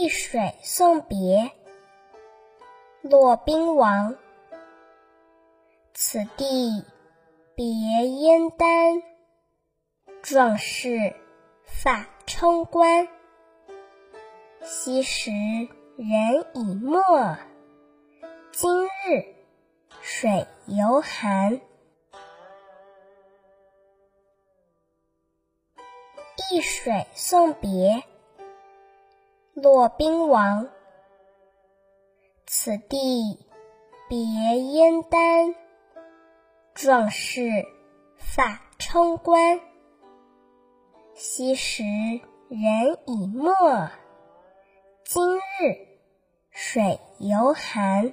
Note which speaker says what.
Speaker 1: 易水送别，骆宾王。此地别燕丹，壮士发冲冠。昔时人已没，今日水犹寒。易水送别，骆宾王。此地别燕丹，壮士发冲冠。昔时人已没，今日水犹寒。